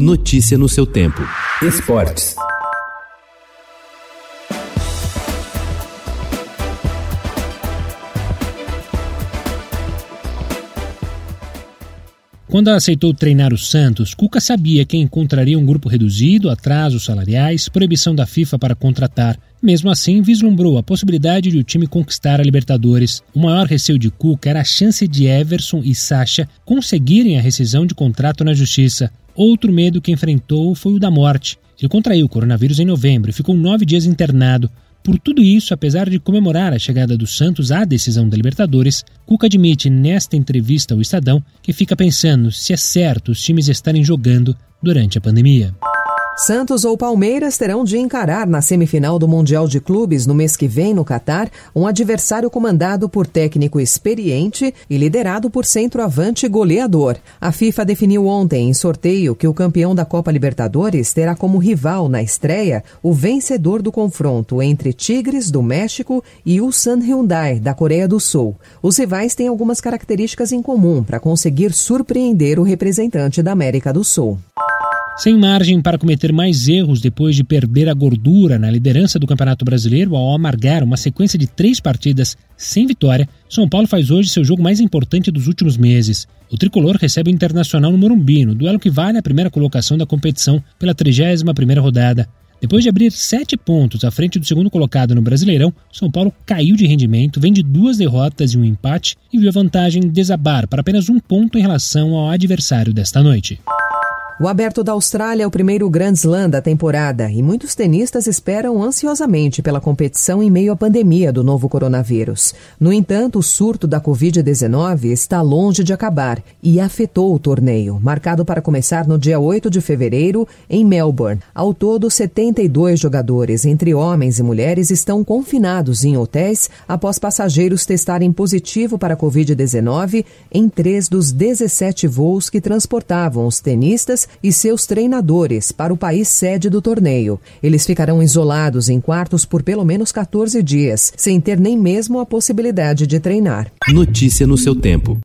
Notícia no seu tempo. Esportes. Quando aceitou treinar o Santos, Cuca sabia que encontraria um grupo reduzido, atrasos salariais, proibição da FIFA para contratar. Mesmo assim, vislumbrou a possibilidade de o time conquistar a Libertadores. O maior receio de Cuca era a chance de Everson e Sacha conseguirem a rescisão de contrato na justiça. Outro medo que enfrentou foi o da morte. Ele contraiu o coronavírus em novembro e ficou nove dias internado. Por tudo isso, apesar de comemorar a chegada do Santos à decisão da Libertadores, Cuca admite nesta entrevista ao Estadão que fica pensando se é certo os times estarem jogando durante a pandemia. Santos ou Palmeiras terão de encarar na semifinal do Mundial de Clubes no mês que vem no Catar um adversário comandado por técnico experiente e liderado por centroavante goleador. A FIFA definiu ontem em sorteio que o campeão da Copa Libertadores terá como rival na estreia o vencedor do confronto entre Tigres do México e Ulsan Hyundai da Coreia do Sul. Os rivais têm algumas características em comum para conseguir surpreender o representante da América do Sul. Sem margem para cometer mais erros depois de perder a gordura na liderança do Campeonato Brasileiro ao amargar uma sequência de três partidas sem vitória, São Paulo faz hoje seu jogo mais importante dos últimos meses. O tricolor recebe o Internacional no Morumbi, no duelo que vale a primeira colocação da competição pela 31ª rodada. Depois de abrir sete pontos à frente do segundo colocado no Brasileirão, São Paulo caiu de rendimento, vem de duas derrotas e um empate e viu a vantagem desabar para apenas um ponto em relação ao adversário desta noite. O Aberto da Austrália é o primeiro Grand Slam da temporada e muitos tenistas esperam ansiosamente pela competição em meio à pandemia do novo coronavírus. No entanto, o surto da Covid-19 está longe de acabar e afetou o torneio, marcado para começar no dia 8 de fevereiro em Melbourne. Ao todo, 72 jogadores, entre homens e mulheres, estão confinados em hotéis após passageiros testarem positivo para a Covid-19 em três dos 17 voos que transportavam os tenistas e seus treinadores para o país sede do torneio. Eles ficarão isolados em quartos por pelo menos 14 dias, sem ter nem mesmo a possibilidade de treinar. Notícia no seu tempo.